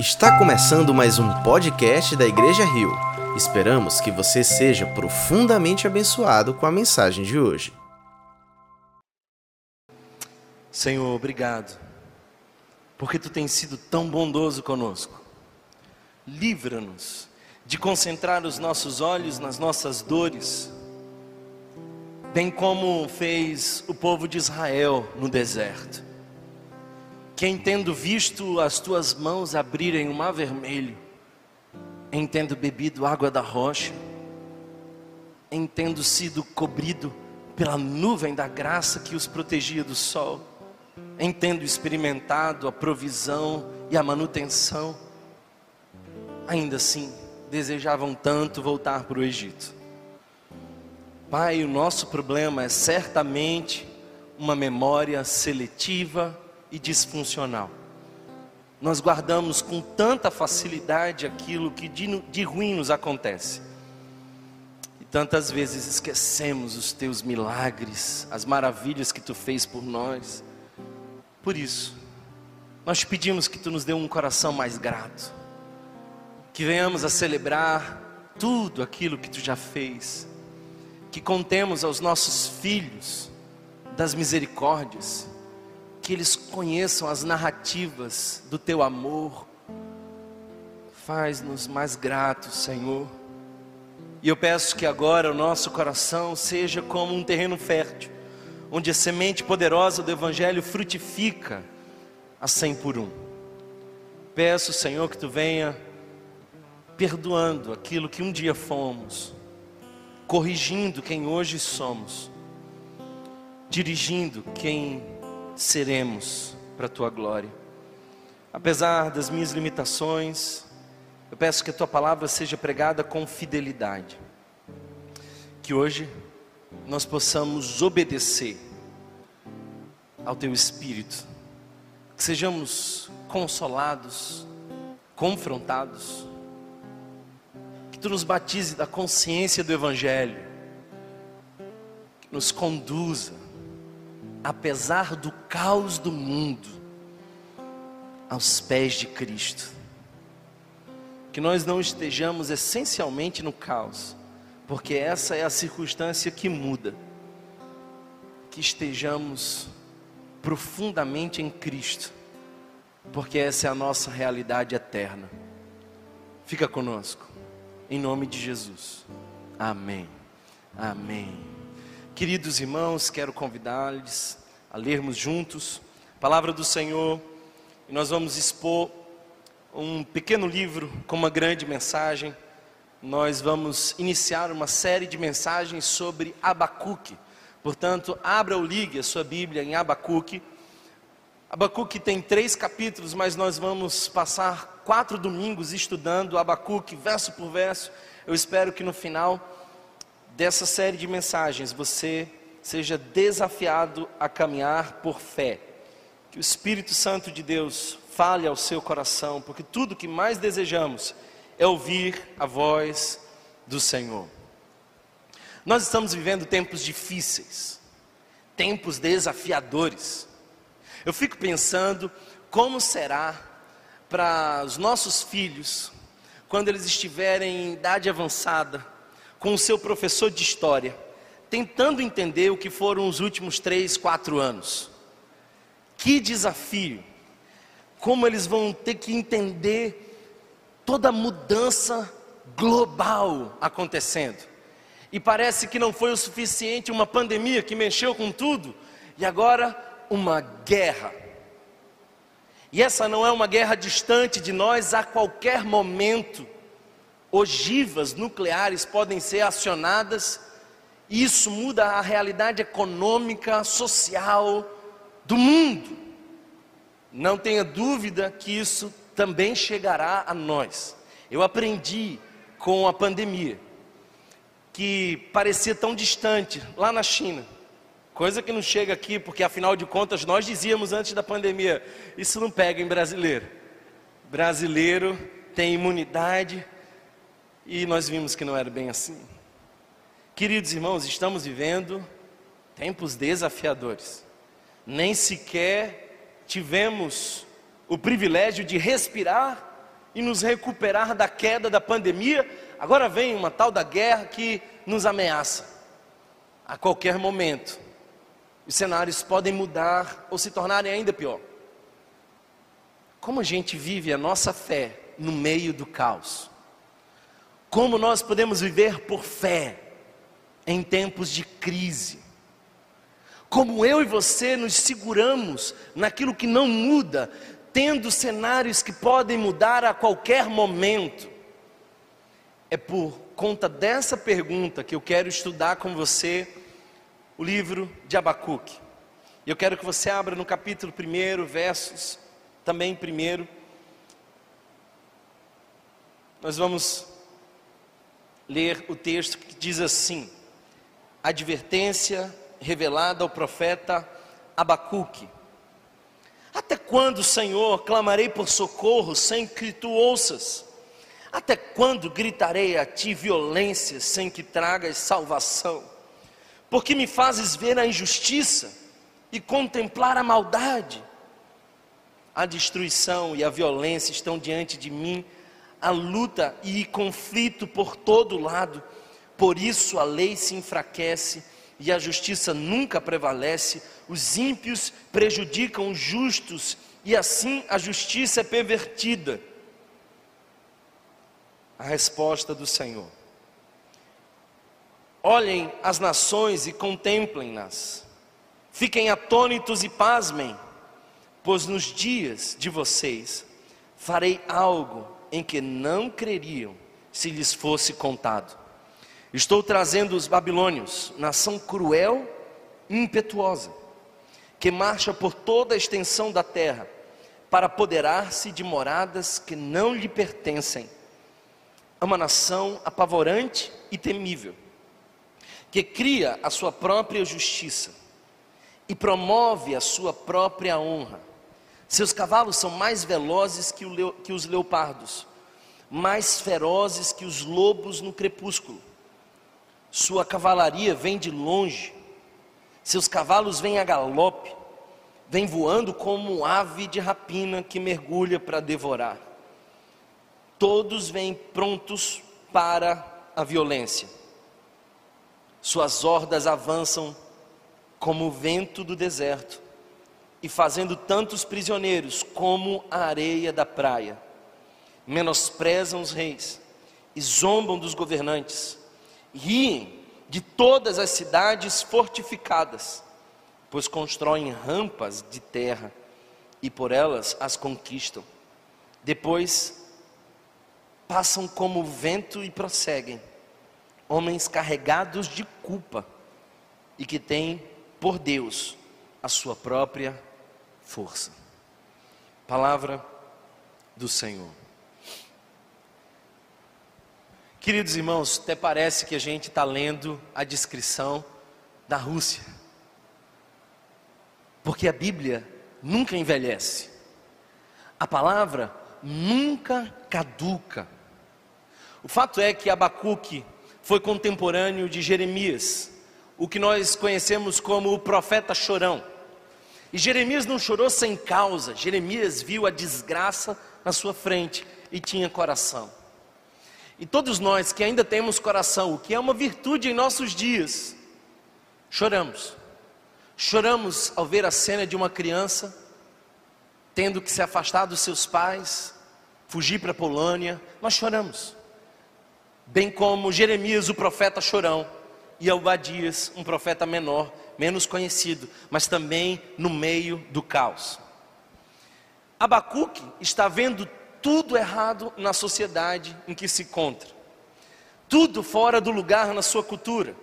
Está começando mais um podcast da Igreja Rio. Esperamos que você seja profundamente abençoado com a mensagem de hoje. Senhor, obrigado, porque tu tens sido tão bondoso conosco. Livra-nos de concentrar os nossos olhos nas nossas dores, bem como fez o povo de Israel no deserto quem tendo visto as tuas mãos abrirem o mar vermelho, em tendo bebido água da rocha, em tendo sido cobrido pela nuvem da graça que os protegia do sol, em tendo experimentado a provisão e a manutenção, ainda assim desejavam tanto voltar para o Egito. Pai, o nosso problema é certamente uma memória seletiva e disfuncional. Nós guardamos com tanta facilidade aquilo que de, de ruim nos acontece. E tantas vezes esquecemos os teus milagres, as maravilhas que tu fez por nós. Por isso, nós pedimos que tu nos dê um coração mais grato. Que venhamos a celebrar tudo aquilo que tu já fez. Que contemos aos nossos filhos das misericórdias que eles conheçam as narrativas do teu amor. Faz-nos mais gratos, Senhor. E eu peço que agora o nosso coração seja como um terreno fértil, onde a semente poderosa do Evangelho frutifica a cem por um. Peço, Senhor, que tu venha perdoando aquilo que um dia fomos, corrigindo quem hoje somos, dirigindo quem seremos para a tua glória. Apesar das minhas limitações, eu peço que a tua palavra seja pregada com fidelidade. Que hoje nós possamos obedecer ao teu espírito. Que sejamos consolados, confrontados. Que tu nos batize da consciência do evangelho. Que nos conduza apesar do caos do mundo, aos pés de Cristo. Que nós não estejamos essencialmente no caos, porque essa é a circunstância que muda. Que estejamos profundamente em Cristo, porque essa é a nossa realidade eterna. Fica conosco, em nome de Jesus. Amém. Amém. Queridos irmãos, quero convidar-lhes a lermos juntos a palavra do Senhor e nós vamos expor um pequeno livro com uma grande mensagem. Nós vamos iniciar uma série de mensagens sobre Abacuque. Portanto, abra ou ligue a sua Bíblia em Abacuque. Abacuque tem três capítulos, mas nós vamos passar quatro domingos estudando Abacuque, verso por verso. Eu espero que no final dessa série de mensagens você seja desafiado a caminhar por fé. Que o Espírito Santo de Deus fale ao seu coração, porque tudo que mais desejamos é ouvir a voz do Senhor. Nós estamos vivendo tempos difíceis, tempos desafiadores. Eu fico pensando como será para os nossos filhos, quando eles estiverem em idade avançada, com o seu professor de história, tentando entender o que foram os últimos três, quatro anos. Que desafio! Como eles vão ter que entender toda a mudança global acontecendo. E parece que não foi o suficiente uma pandemia que mexeu com tudo, e agora uma guerra. E essa não é uma guerra distante de nós a qualquer momento ogivas nucleares podem ser acionadas, e isso muda a realidade econômica, social do mundo. Não tenha dúvida que isso também chegará a nós. Eu aprendi com a pandemia, que parecia tão distante lá na China, coisa que não chega aqui, porque afinal de contas nós dizíamos antes da pandemia: isso não pega em brasileiro. Brasileiro tem imunidade, e nós vimos que não era bem assim. Queridos irmãos, estamos vivendo tempos desafiadores. Nem sequer tivemos o privilégio de respirar e nos recuperar da queda da pandemia, agora vem uma tal da guerra que nos ameaça. A qualquer momento, os cenários podem mudar ou se tornarem ainda pior. Como a gente vive a nossa fé no meio do caos? Como nós podemos viver por fé em tempos de crise? Como eu e você nos seguramos naquilo que não muda, tendo cenários que podem mudar a qualquer momento? É por conta dessa pergunta que eu quero estudar com você o livro de Abacuque. Eu quero que você abra no capítulo 1, versos também primeiro. Nós vamos ler o texto que diz assim: advertência revelada ao profeta Abacuque. Até quando, Senhor, clamarei por socorro sem que tu ouças? Até quando gritarei a ti violência sem que tragas salvação? Porque me fazes ver a injustiça e contemplar a maldade. A destruição e a violência estão diante de mim, a luta e conflito por todo lado. Por isso a lei se enfraquece e a justiça nunca prevalece. Os ímpios prejudicam os justos e assim a justiça é pervertida. A resposta do Senhor. Olhem as nações e contemplem-nas. Fiquem atônitos e pasmem, pois nos dias de vocês farei algo em que não creriam se lhes fosse contado. Estou trazendo os babilônios, nação cruel e impetuosa, que marcha por toda a extensão da terra, para apoderar-se de moradas que não lhe pertencem. É uma nação apavorante e temível que cria a sua própria justiça e promove a sua própria honra. Seus cavalos são mais velozes que, que os leopardos, mais ferozes que os lobos no crepúsculo. Sua cavalaria vem de longe, seus cavalos vêm a galope, vem voando como ave de rapina que mergulha para devorar. Todos vêm prontos para a violência suas hordas avançam como o vento do deserto, e fazendo tantos prisioneiros como a areia da praia. Menosprezam os reis e zombam dos governantes, riem de todas as cidades fortificadas, pois constroem rampas de terra e por elas as conquistam. Depois passam como o vento e prosseguem homens carregados de culpa e que têm por Deus a sua própria força. Palavra do Senhor. Queridos irmãos, até parece que a gente está lendo a descrição da Rússia, porque a Bíblia nunca envelhece, a palavra nunca caduca. O fato é que Abacuque foi contemporâneo de Jeremias, o que nós conhecemos como o profeta chorão. E Jeremias não chorou sem causa, Jeremias viu a desgraça na sua frente e tinha coração. E todos nós que ainda temos coração, o que é uma virtude em nossos dias, choramos. Choramos ao ver a cena de uma criança tendo que se afastar dos seus pais, fugir para a Polônia, nós choramos bem como Jeremias, o profeta chorão, e Obadias, um profeta menor, menos conhecido, mas também no meio do caos. Abacuque está vendo tudo errado na sociedade em que se encontra, tudo fora do lugar na sua cultura.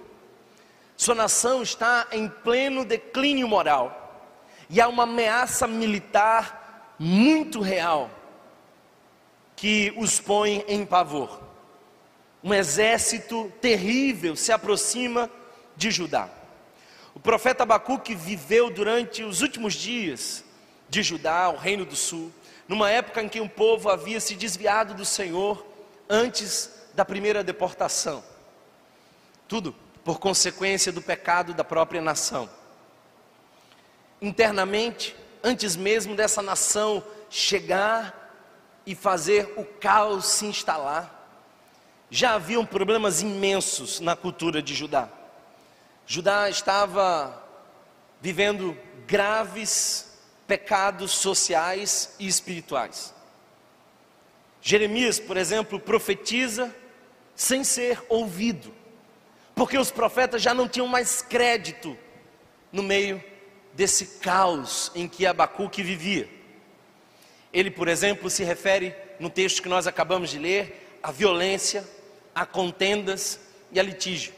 Sua nação está em pleno declínio moral, e há uma ameaça militar muito real que os põe em pavor um exército terrível se aproxima de Judá. O profeta Abacuque viveu durante os últimos dias de Judá, o reino do sul, numa época em que o povo havia se desviado do Senhor antes da primeira deportação. Tudo por consequência do pecado da própria nação. Internamente, antes mesmo dessa nação chegar e fazer o caos se instalar. Já haviam problemas imensos na cultura de Judá. Judá estava vivendo graves pecados sociais e espirituais. Jeremias, por exemplo, profetiza sem ser ouvido, porque os profetas já não tinham mais crédito no meio desse caos em que Abacuque vivia. Ele, por exemplo, se refere no texto que nós acabamos de ler à violência, a contendas e a litígio.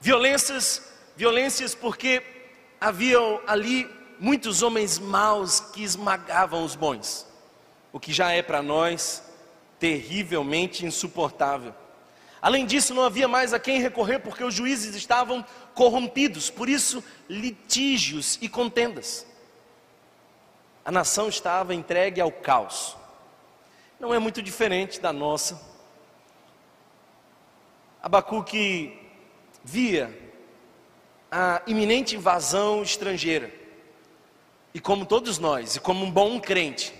Violências, violências porque haviam ali muitos homens maus que esmagavam os bons, o que já é para nós terrivelmente insuportável. Além disso, não havia mais a quem recorrer porque os juízes estavam corrompidos, por isso, litígios e contendas. A nação estava entregue ao caos. Não é muito diferente da nossa. Abacuque via a iminente invasão estrangeira. E como todos nós, e como um bom crente,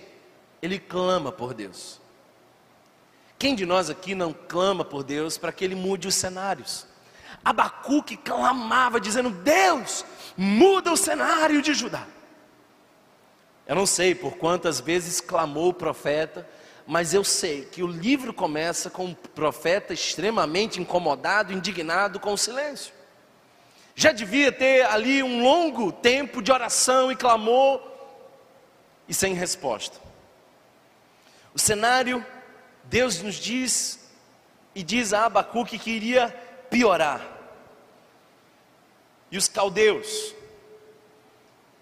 ele clama por Deus. Quem de nós aqui não clama por Deus para que Ele mude os cenários? Abacuque clamava, dizendo: Deus, muda o cenário de Judá. Eu não sei por quantas vezes clamou o profeta, mas eu sei que o livro começa com um profeta extremamente incomodado, indignado com o silêncio. Já devia ter ali um longo tempo de oração e clamor e sem resposta. O cenário Deus nos diz e diz a Abacuque que iria piorar. E os caldeus,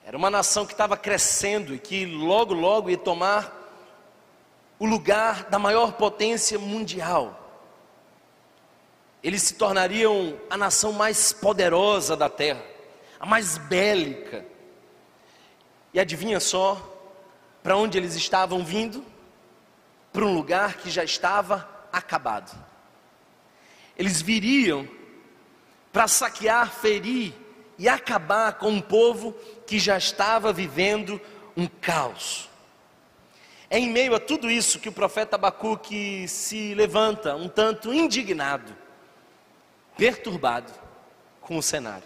era uma nação que estava crescendo e que logo, logo ia tomar o lugar da maior potência mundial. Eles se tornariam a nação mais poderosa da terra, a mais bélica. E adivinha só para onde eles estavam vindo? para um lugar que já estava acabado. Eles viriam para saquear, ferir e acabar com um povo que já estava vivendo um caos. É em meio a tudo isso que o profeta Abacuque se levanta, um tanto indignado, perturbado com o cenário.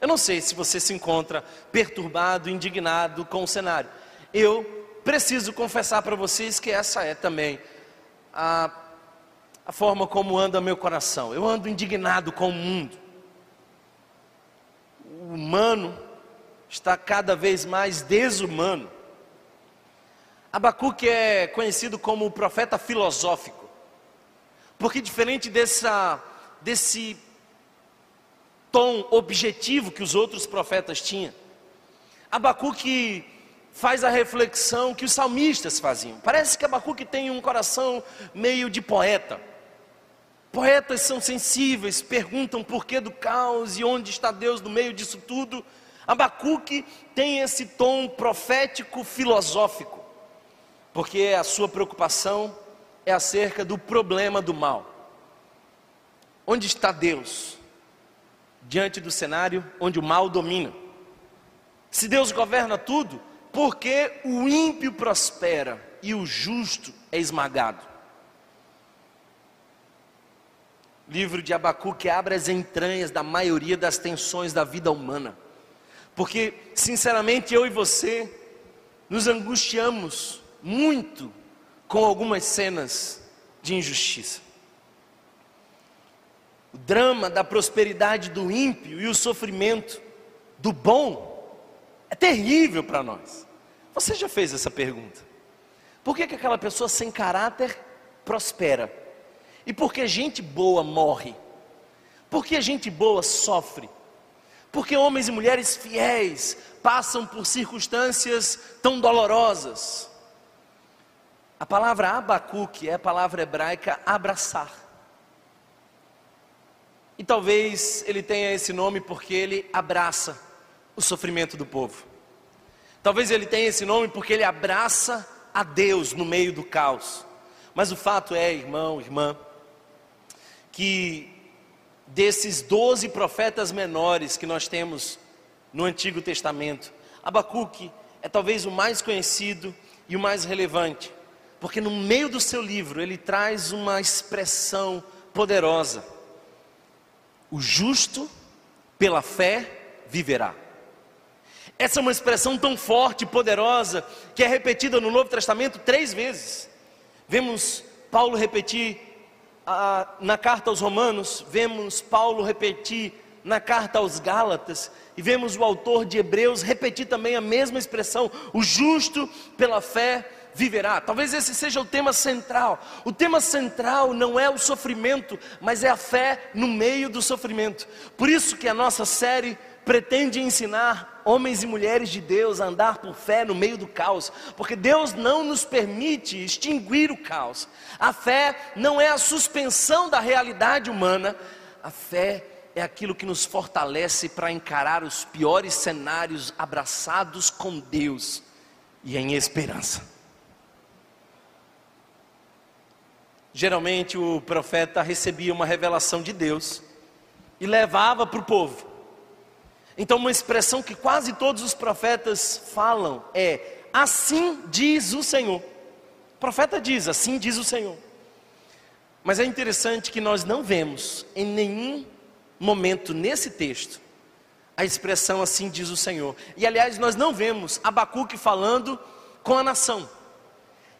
Eu não sei se você se encontra perturbado, indignado com o cenário. Eu preciso confessar para vocês que essa é também a, a forma como anda meu coração. Eu ando indignado com o mundo. O humano está cada vez mais desumano. Abacuque é conhecido como o profeta filosófico, porque diferente dessa, desse tom objetivo que os outros profetas tinham, Abacuque faz a reflexão que os salmistas faziam. Parece que Abacuque tem um coração meio de poeta. Poetas são sensíveis, perguntam por que do caos e onde está Deus no meio disso tudo. Abacuque tem esse tom profético filosófico, porque a sua preocupação é acerca do problema do mal. Onde está Deus? Diante do cenário onde o mal domina. Se Deus governa tudo, porque o ímpio prospera e o justo é esmagado. Livro de Abacuque abre as entranhas da maioria das tensões da vida humana. Porque, sinceramente, eu e você nos angustiamos muito com algumas cenas de injustiça. O drama da prosperidade do ímpio e o sofrimento do bom é terrível para nós. Você já fez essa pergunta? Por que, que aquela pessoa sem caráter prospera? E por que gente boa morre? Por que gente boa sofre? Porque homens e mulheres fiéis passam por circunstâncias tão dolorosas. A palavra Abacuque é a palavra hebraica abraçar. E talvez ele tenha esse nome porque ele abraça o sofrimento do povo. Talvez ele tenha esse nome porque ele abraça a Deus no meio do caos. Mas o fato é, irmão, irmã, que desses doze profetas menores que nós temos no Antigo Testamento, Abacuque é talvez o mais conhecido e o mais relevante, porque no meio do seu livro ele traz uma expressão poderosa: o justo pela fé viverá. Essa é uma expressão tão forte e poderosa que é repetida no Novo Testamento três vezes. Vemos Paulo repetir ah, na carta aos Romanos, vemos Paulo repetir na carta aos Gálatas, e vemos o autor de Hebreus repetir também a mesma expressão: o justo pela fé viverá. Talvez esse seja o tema central. O tema central não é o sofrimento, mas é a fé no meio do sofrimento. Por isso que a nossa série pretende ensinar homens e mulheres de Deus a andar por fé no meio do caos, porque Deus não nos permite extinguir o caos. A fé não é a suspensão da realidade humana, a fé é aquilo que nos fortalece para encarar os piores cenários abraçados com Deus e em esperança. Geralmente o profeta recebia uma revelação de Deus e levava para o povo. Então, uma expressão que quase todos os profetas falam é: Assim diz o Senhor. O profeta diz: Assim diz o Senhor. Mas é interessante que nós não vemos em nenhum momento nesse texto a expressão assim diz o Senhor. E aliás, nós não vemos Abacuque falando com a nação.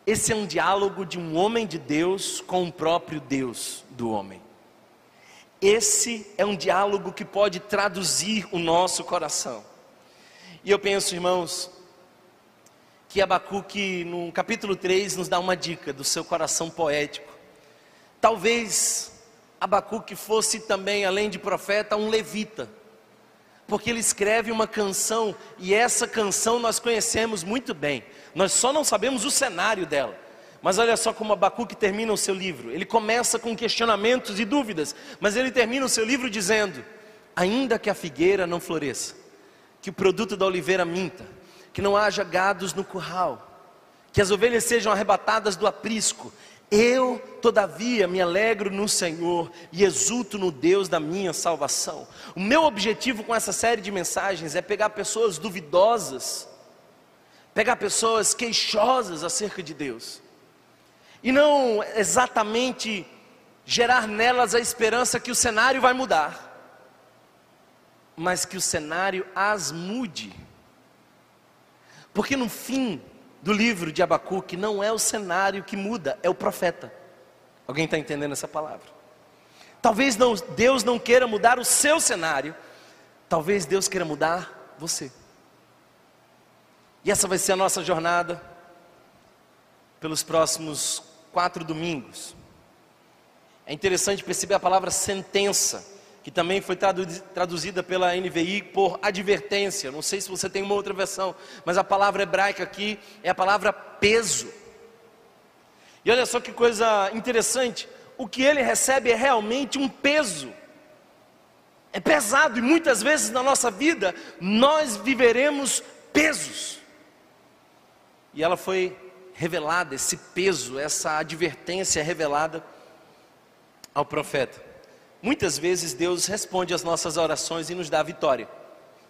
Esse é um diálogo de um homem de Deus com o próprio Deus do homem. Esse é um diálogo que pode traduzir o nosso coração. E eu penso, irmãos, que Abacuque, no capítulo 3, nos dá uma dica do seu coração poético. Talvez Abacuque fosse também, além de profeta, um levita, porque ele escreve uma canção e essa canção nós conhecemos muito bem, nós só não sabemos o cenário dela. Mas olha só como Abacuque termina o seu livro. Ele começa com questionamentos e dúvidas, mas ele termina o seu livro dizendo: Ainda que a figueira não floresça, que o produto da oliveira minta, que não haja gados no curral, que as ovelhas sejam arrebatadas do aprisco, eu, todavia, me alegro no Senhor e exulto no Deus da minha salvação. O meu objetivo com essa série de mensagens é pegar pessoas duvidosas, pegar pessoas queixosas acerca de Deus, e não exatamente gerar nelas a esperança que o cenário vai mudar, mas que o cenário as mude. Porque no fim do livro de Abacuque não é o cenário que muda, é o profeta. Alguém está entendendo essa palavra? Talvez não, Deus não queira mudar o seu cenário, talvez Deus queira mudar você. E essa vai ser a nossa jornada pelos próximos quatro domingos. É interessante perceber a palavra sentença, que também foi traduzida pela NVI por advertência. Não sei se você tem uma outra versão, mas a palavra hebraica aqui é a palavra peso. E olha só que coisa interessante: o que ele recebe é realmente um peso. É pesado e muitas vezes na nossa vida nós viveremos pesos. E ela foi revelada, esse peso, essa advertência revelada ao profeta. Muitas vezes Deus responde às nossas orações e nos dá vitória.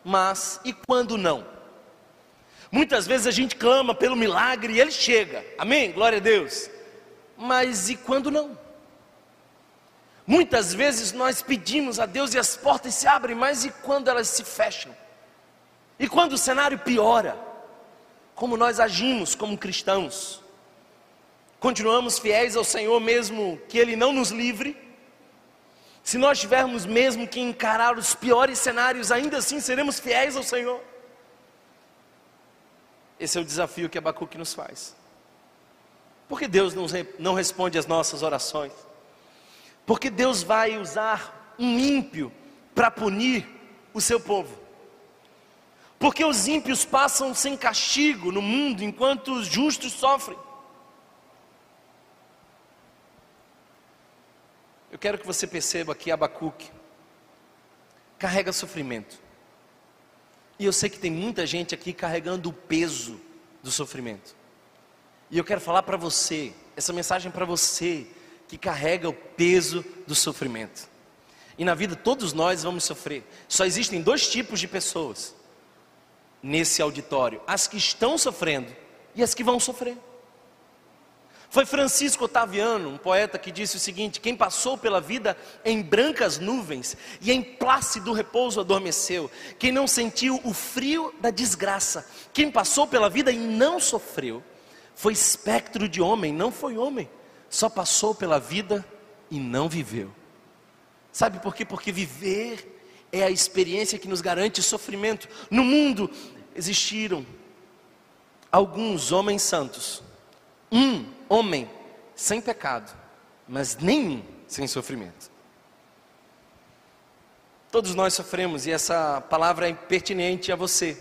Mas e quando não? Muitas vezes a gente clama pelo milagre e ele chega. Amém? Glória a Deus. Mas e quando não? Muitas vezes nós pedimos a Deus e as portas se abrem, mas e quando elas se fecham? E quando o cenário piora? como nós agimos como cristãos. Continuamos fiéis ao Senhor mesmo que Ele não nos livre. Se nós tivermos mesmo que encarar os piores cenários, ainda assim seremos fiéis ao Senhor. Esse é o desafio que Abacuque nos faz. Porque Deus não, não responde às nossas orações? Porque Deus vai usar um ímpio para punir o seu povo? Porque os ímpios passam sem castigo no mundo, enquanto os justos sofrem. Eu quero que você perceba que Abacuque carrega sofrimento. E eu sei que tem muita gente aqui carregando o peso do sofrimento. E eu quero falar para você, essa mensagem para você que carrega o peso do sofrimento. E na vida todos nós vamos sofrer. Só existem dois tipos de pessoas nesse auditório: as que estão sofrendo e as que vão sofrer. Foi Francisco Otaviano, um poeta, que disse o seguinte: Quem passou pela vida em brancas nuvens e em plácido repouso adormeceu, quem não sentiu o frio da desgraça, quem passou pela vida e não sofreu, foi espectro de homem, não foi homem, só passou pela vida e não viveu. Sabe por quê? Porque viver é a experiência que nos garante sofrimento. No mundo existiram alguns homens santos, um homem sem pecado, mas nenhum sem sofrimento. Todos nós sofremos e essa palavra é pertinente a você.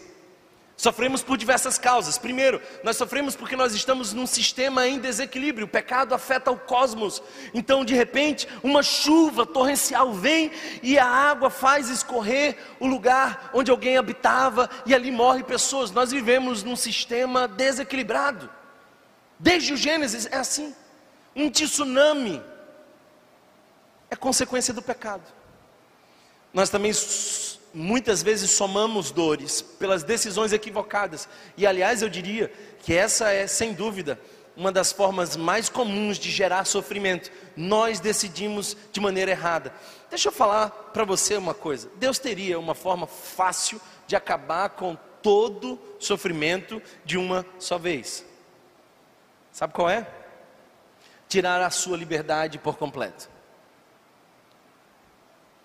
Sofremos por diversas causas. Primeiro, nós sofremos porque nós estamos num sistema em desequilíbrio. O pecado afeta o cosmos. Então, de repente, uma chuva torrencial vem e a água faz escorrer o lugar onde alguém habitava e ali morrem pessoas. Nós vivemos num sistema desequilibrado. Desde o Gênesis é assim. Um tsunami é consequência do pecado. Nós também muitas vezes somamos dores pelas decisões equivocadas. E aliás, eu diria que essa é, sem dúvida, uma das formas mais comuns de gerar sofrimento. Nós decidimos de maneira errada. Deixa eu falar para você uma coisa. Deus teria uma forma fácil de acabar com todo sofrimento de uma só vez. Sabe qual é? Tirar a sua liberdade por completo.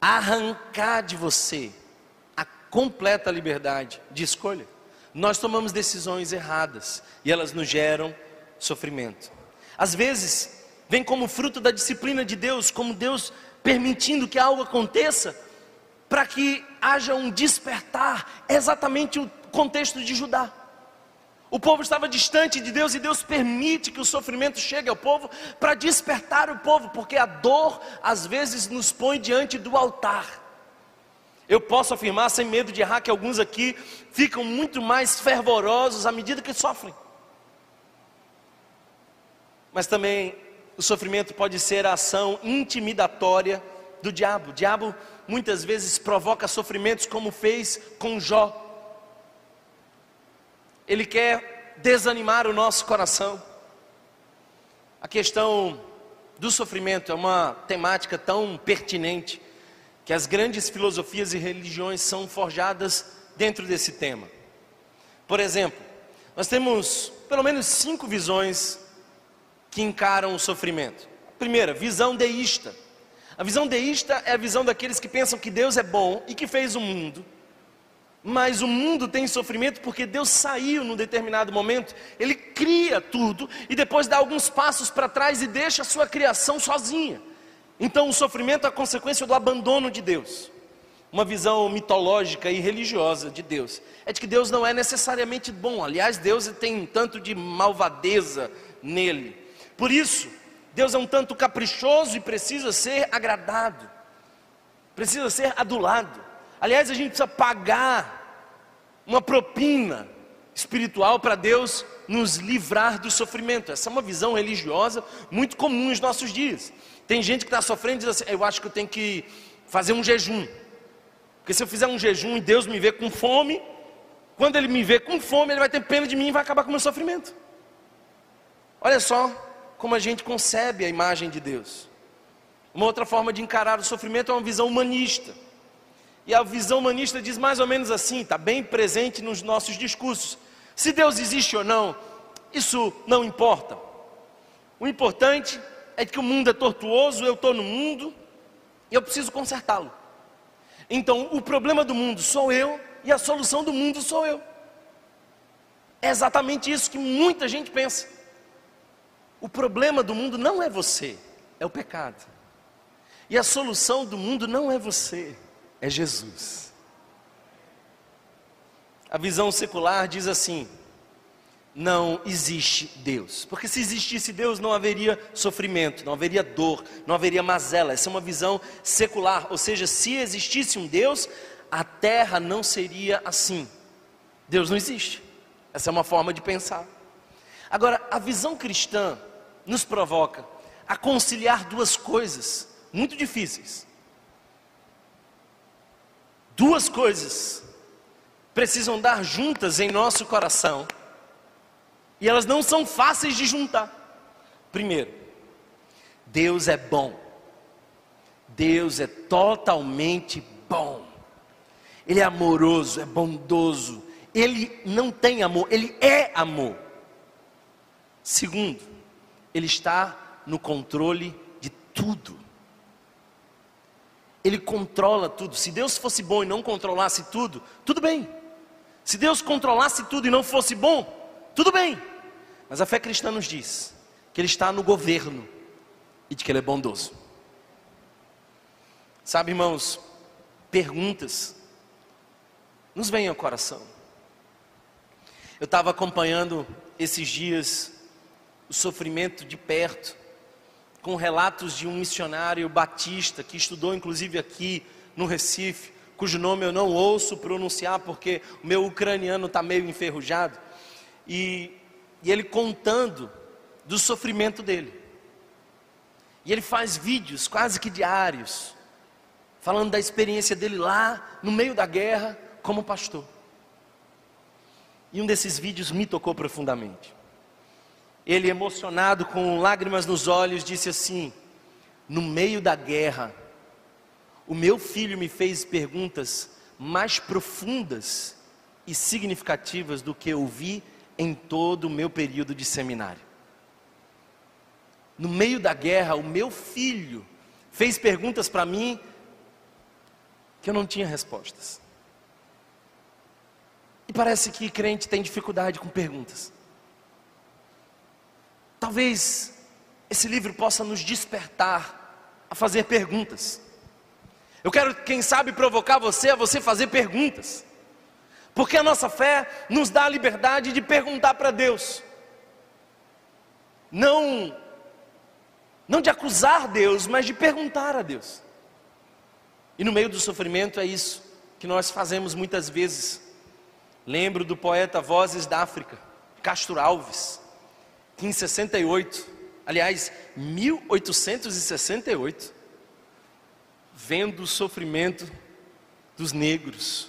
Arrancar de você completa liberdade de escolha. Nós tomamos decisões erradas e elas nos geram sofrimento. Às vezes, vem como fruto da disciplina de Deus, como Deus permitindo que algo aconteça, para que haja um despertar, exatamente o contexto de Judá. O povo estava distante de Deus e Deus permite que o sofrimento chegue ao povo para despertar o povo, porque a dor às vezes nos põe diante do altar. Eu posso afirmar, sem medo de errar, que alguns aqui ficam muito mais fervorosos à medida que sofrem. Mas também o sofrimento pode ser a ação intimidatória do diabo. O diabo muitas vezes provoca sofrimentos, como fez com Jó. Ele quer desanimar o nosso coração. A questão do sofrimento é uma temática tão pertinente que as grandes filosofias e religiões são forjadas dentro desse tema. Por exemplo, nós temos pelo menos cinco visões que encaram o sofrimento. Primeira, visão deísta. A visão deísta é a visão daqueles que pensam que Deus é bom e que fez o mundo, mas o mundo tem sofrimento porque Deus saiu num determinado momento, Ele cria tudo e depois dá alguns passos para trás e deixa a sua criação sozinha. Então, o sofrimento é a consequência do abandono de Deus. Uma visão mitológica e religiosa de Deus é de que Deus não é necessariamente bom. Aliás, Deus tem um tanto de malvadeza nele. Por isso, Deus é um tanto caprichoso e precisa ser agradado, precisa ser adulado. Aliás, a gente precisa pagar uma propina espiritual para Deus nos livrar do sofrimento. Essa é uma visão religiosa muito comum nos nossos dias. Tem gente que está sofrendo e diz assim: Eu acho que eu tenho que fazer um jejum. Porque se eu fizer um jejum e Deus me vê com fome, quando Ele me vê com fome, Ele vai ter pena de mim e vai acabar com o meu sofrimento. Olha só como a gente concebe a imagem de Deus. Uma outra forma de encarar o sofrimento é uma visão humanista. E a visão humanista diz mais ou menos assim, está bem presente nos nossos discursos. Se Deus existe ou não, isso não importa. O importante é que o mundo é tortuoso, eu estou no mundo e eu preciso consertá-lo. Então, o problema do mundo sou eu e a solução do mundo sou eu. É exatamente isso que muita gente pensa. O problema do mundo não é você, é o pecado. E a solução do mundo não é você, é Jesus. A visão secular diz assim: não existe Deus. Porque se existisse Deus, não haveria sofrimento, não haveria dor, não haveria mazela. Essa é uma visão secular. Ou seja, se existisse um Deus, a terra não seria assim. Deus não existe. Essa é uma forma de pensar. Agora, a visão cristã nos provoca a conciliar duas coisas muito difíceis. Duas coisas precisam dar juntas em nosso coração e elas não são fáceis de juntar. Primeiro, Deus é bom. Deus é totalmente bom. Ele é amoroso, é bondoso. Ele não tem amor, ele é amor. Segundo, ele está no controle de tudo. Ele controla tudo. Se Deus fosse bom e não controlasse tudo, tudo bem. Se Deus controlasse tudo e não fosse bom, tudo bem. Mas a fé cristã nos diz que Ele está no governo e de que Ele é bondoso. Sabe, irmãos, perguntas nos vêm ao coração. Eu estava acompanhando esses dias o sofrimento de perto, com relatos de um missionário batista que estudou inclusive aqui no Recife, cujo nome eu não ouço pronunciar porque o meu ucraniano está meio enferrujado, e, e ele contando do sofrimento dele. E ele faz vídeos quase que diários, falando da experiência dele lá no meio da guerra como pastor. E um desses vídeos me tocou profundamente. Ele, emocionado, com lágrimas nos olhos, disse assim: No meio da guerra, o meu filho me fez perguntas mais profundas e significativas do que eu vi em todo o meu período de seminário. No meio da guerra, o meu filho fez perguntas para mim que eu não tinha respostas. E parece que crente tem dificuldade com perguntas. Talvez esse livro possa nos despertar a fazer perguntas. Eu quero, quem sabe, provocar você a você fazer perguntas. Porque a nossa fé nos dá a liberdade de perguntar para Deus. Não não de acusar Deus, mas de perguntar a Deus. E no meio do sofrimento é isso que nós fazemos muitas vezes. Lembro do poeta Vozes da África, Castro Alves que em 68, aliás, 1868, vendo o sofrimento dos negros,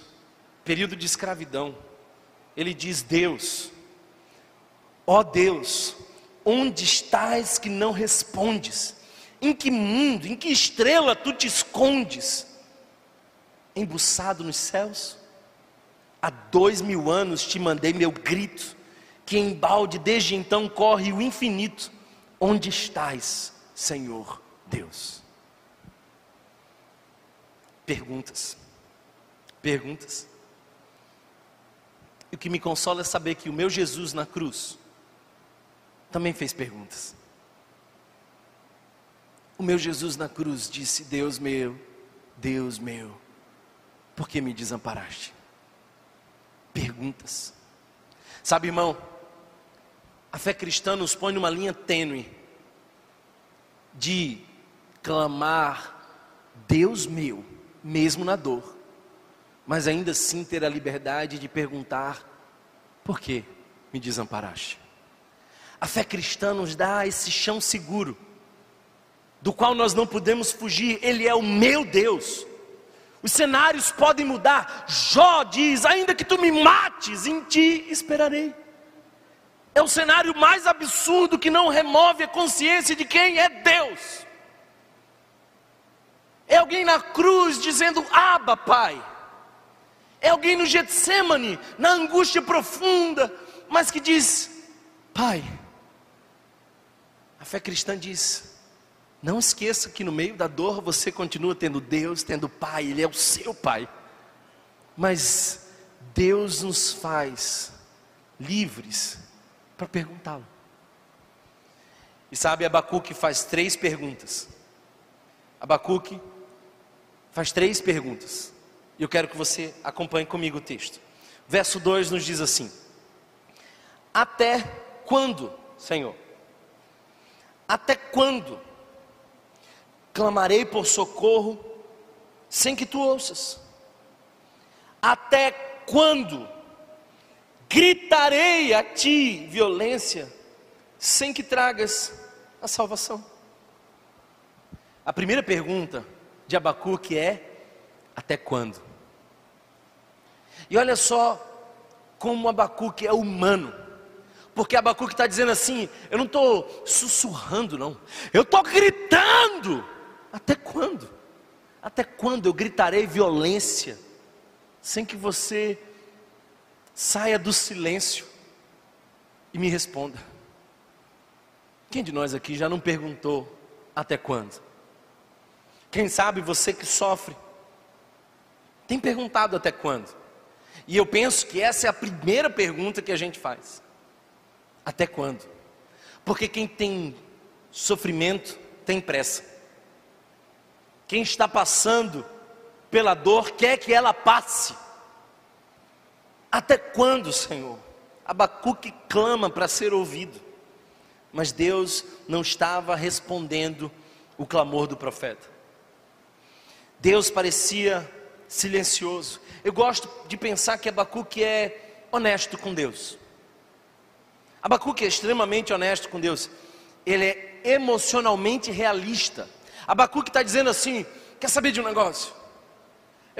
período de escravidão, ele diz: Deus, ó Deus, onde estás que não respondes? Em que mundo, em que estrela tu te escondes? Embuçado nos céus? Há dois mil anos te mandei meu grito, que em balde desde então corre o infinito. Onde estás, Senhor Deus? Perguntas, perguntas. E o que me consola é saber que o meu Jesus na cruz também fez perguntas. O meu Jesus na cruz disse: Deus meu, Deus meu, por que me desamparaste? Perguntas. Sabe, irmão, a fé cristã nos põe numa linha tênue de clamar, Deus meu, mesmo na dor, mas ainda assim ter a liberdade de perguntar: por que me desamparaste? A fé cristã nos dá esse chão seguro, do qual nós não podemos fugir, Ele é o meu Deus. Os cenários podem mudar. Jó diz: ainda que tu me mates, em ti esperarei. É o cenário mais absurdo que não remove a consciência de quem é Deus. É alguém na cruz dizendo: Aba, Pai. É alguém no Getsemane, na angústia profunda, mas que diz: Pai. A fé cristã diz: Não esqueça que no meio da dor você continua tendo Deus, tendo Pai, Ele é o seu Pai. Mas Deus nos faz livres para perguntá-lo. E sabe, Abacuque faz três perguntas. Abacuque faz três perguntas. E eu quero que você acompanhe comigo o texto. Verso 2 nos diz assim: Até quando, Senhor? Até quando clamarei por socorro sem que tu ouças? Até quando gritarei a ti violência, sem que tragas a salvação. A primeira pergunta de Abacuque é: até quando? E olha só como Abacuque é humano, Porque Abacuque está dizendo assim: eu não estou sussurrando, não, eu estou gritando. Até quando? Até quando eu gritarei violência, sem que você saia do silêncio e me responda? Quem de nós aqui já não perguntou até quando? Quem sabe você que sofre, tem perguntado até quando? E eu penso que essa é a primeira pergunta que a gente faz: até quando? Porque quem tem sofrimento tem pressa. Quem está passando pela dor quer que ela passe. Até quando, Senhor? Abacuque clama para ser ouvido, mas Deus não estava respondendo o clamor do profeta. Deus parecia silencioso. Eu gosto de pensar que Abacuque é honesto com Deus. Abacuque é extremamente honesto com Deus. Ele é emocionalmente realista. Abacuque está dizendo assim: quer saber de um negócio?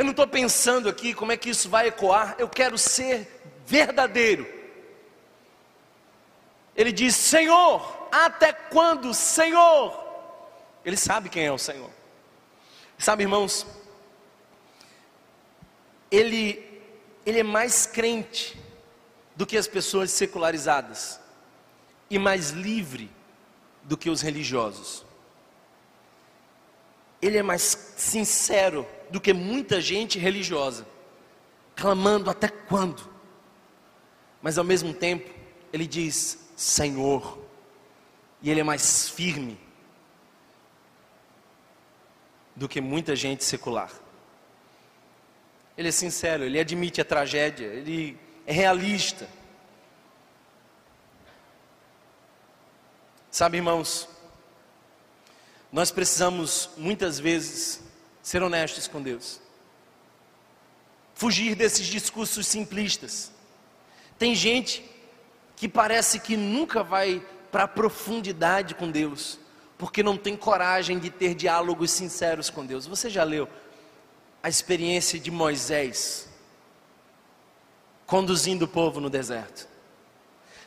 Eu não estou pensando aqui como é que isso vai ecoar, eu quero ser verdadeiro. Ele diz: Senhor, até quando, Senhor? Ele sabe quem é o Senhor. Sabe, irmãos, ele, ele é mais crente do que as pessoas secularizadas e mais livre do que os religiosos. Ele é mais sincero do que muita gente religiosa, clamando até quando. Mas ao mesmo tempo, ele diz: Senhor, e ele é mais firme do que muita gente secular. Ele é sincero, ele admite a tragédia, ele é realista. Sabe, irmãos, nós precisamos muitas vezes ser honestos com Deus, fugir desses discursos simplistas. Tem gente que parece que nunca vai para a profundidade com Deus, porque não tem coragem de ter diálogos sinceros com Deus. Você já leu a experiência de Moisés conduzindo o povo no deserto?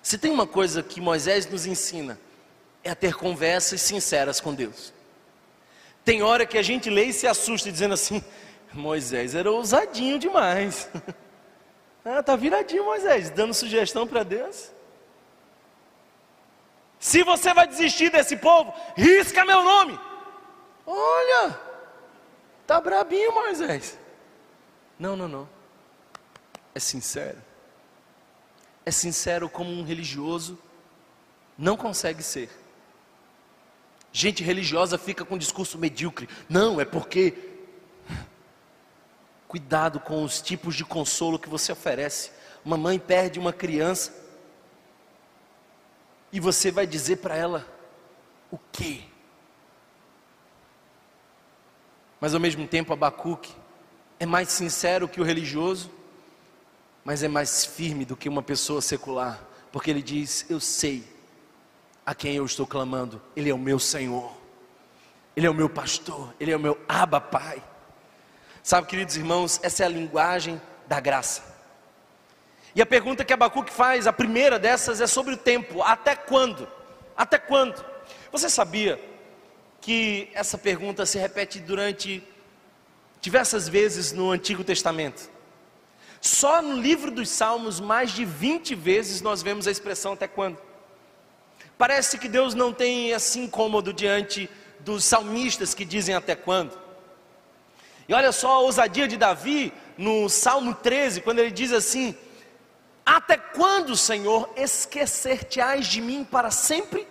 Se tem uma coisa que Moisés nos ensina, é a ter conversas sinceras com Deus. Tem hora que a gente lê e se assusta dizendo assim: Moisés era ousadinho demais. ah, tá viradinho Moisés, dando sugestão para Deus. Se você vai desistir desse povo, risca meu nome. Olha, tá brabinho Moisés. Não, não, não. É sincero. É sincero como um religioso não consegue ser. Gente religiosa fica com um discurso medíocre. Não, é porque. Cuidado com os tipos de consolo que você oferece. Uma mãe perde uma criança. E você vai dizer para ela o quê? Mas ao mesmo tempo, Abacuque é mais sincero que o religioso, mas é mais firme do que uma pessoa secular, porque ele diz: Eu sei a quem eu estou clamando, Ele é o meu Senhor, Ele é o meu pastor, Ele é o meu Abba Pai. Sabe, queridos irmãos, essa é a linguagem da graça. E a pergunta que Abacuque faz, a primeira dessas, é sobre o tempo: até quando? Até quando? Você sabia que essa pergunta se repete durante diversas vezes no Antigo Testamento? Só no livro dos Salmos, mais de 20 vezes nós vemos a expressão até quando. Parece que Deus não tem assim cômodo diante dos salmistas que dizem até quando. E olha só a ousadia de Davi no Salmo 13, quando ele diz assim: Até quando, Senhor, esquecer-te-ás de mim para sempre?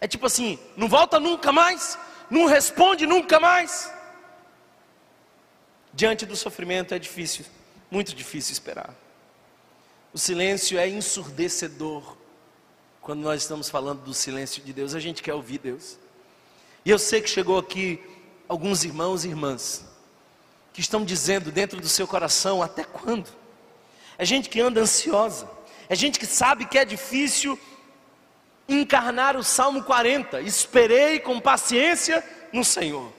É tipo assim, não volta nunca mais, não responde nunca mais. Diante do sofrimento é difícil, muito difícil esperar. O silêncio é ensurdecedor quando nós estamos falando do silêncio de Deus, a gente quer ouvir Deus. E eu sei que chegou aqui alguns irmãos e irmãs que estão dizendo dentro do seu coração: até quando? É gente que anda ansiosa, é gente que sabe que é difícil encarnar o Salmo 40. Esperei com paciência no Senhor.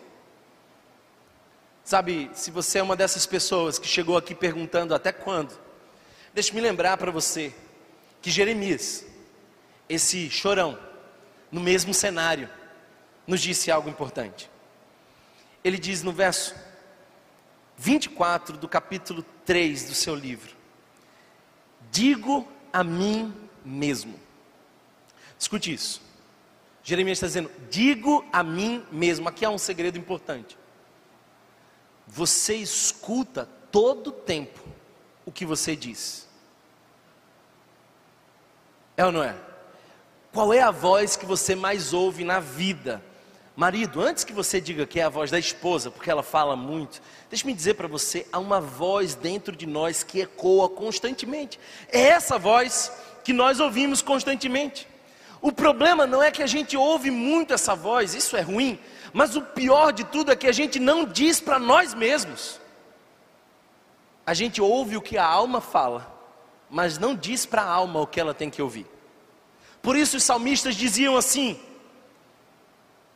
Sabe, se você é uma dessas pessoas que chegou aqui perguntando até quando, deixe-me lembrar para você que Jeremias, esse chorão, no mesmo cenário, nos disse algo importante. Ele diz no verso 24 do capítulo 3 do seu livro: Digo a mim mesmo. Escute isso. Jeremias está dizendo: Digo a mim mesmo. Aqui há um segredo importante. Você escuta todo o tempo o que você diz. É ou não é? Qual é a voz que você mais ouve na vida? Marido, antes que você diga que é a voz da esposa, porque ela fala muito, deixe-me dizer para você: há uma voz dentro de nós que ecoa constantemente. É essa voz que nós ouvimos constantemente. O problema não é que a gente ouve muito essa voz, isso é ruim, mas o pior de tudo é que a gente não diz para nós mesmos. A gente ouve o que a alma fala, mas não diz para a alma o que ela tem que ouvir. Por isso os salmistas diziam assim: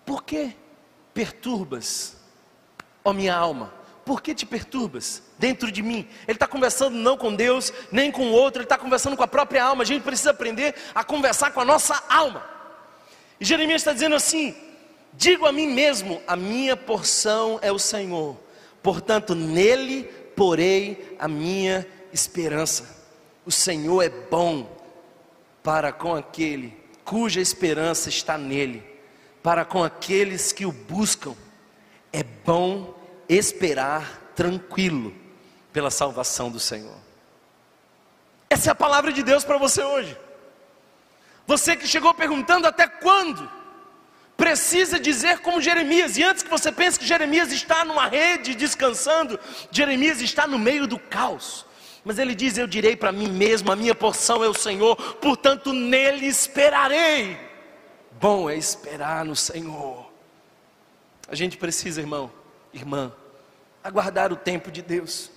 por que perturbas, ó minha alma? Por que te perturbas dentro de mim? Ele está conversando não com Deus, nem com o outro, ele está conversando com a própria alma. A gente precisa aprender a conversar com a nossa alma. E Jeremias está dizendo assim: digo a mim mesmo, a minha porção é o Senhor, portanto nele porei a minha esperança. O Senhor é bom para com aquele cuja esperança está nele para com aqueles que o buscam. É bom esperar tranquilo pela salvação do Senhor. Essa é a palavra de Deus para você hoje. Você que chegou perguntando até quando, precisa dizer como Jeremias, e antes que você pense que Jeremias está numa rede descansando, Jeremias está no meio do caos. Mas ele diz: Eu direi para mim mesmo, a minha porção é o Senhor, portanto nele esperarei. Bom é esperar no Senhor. A gente precisa, irmão, irmã, aguardar o tempo de Deus.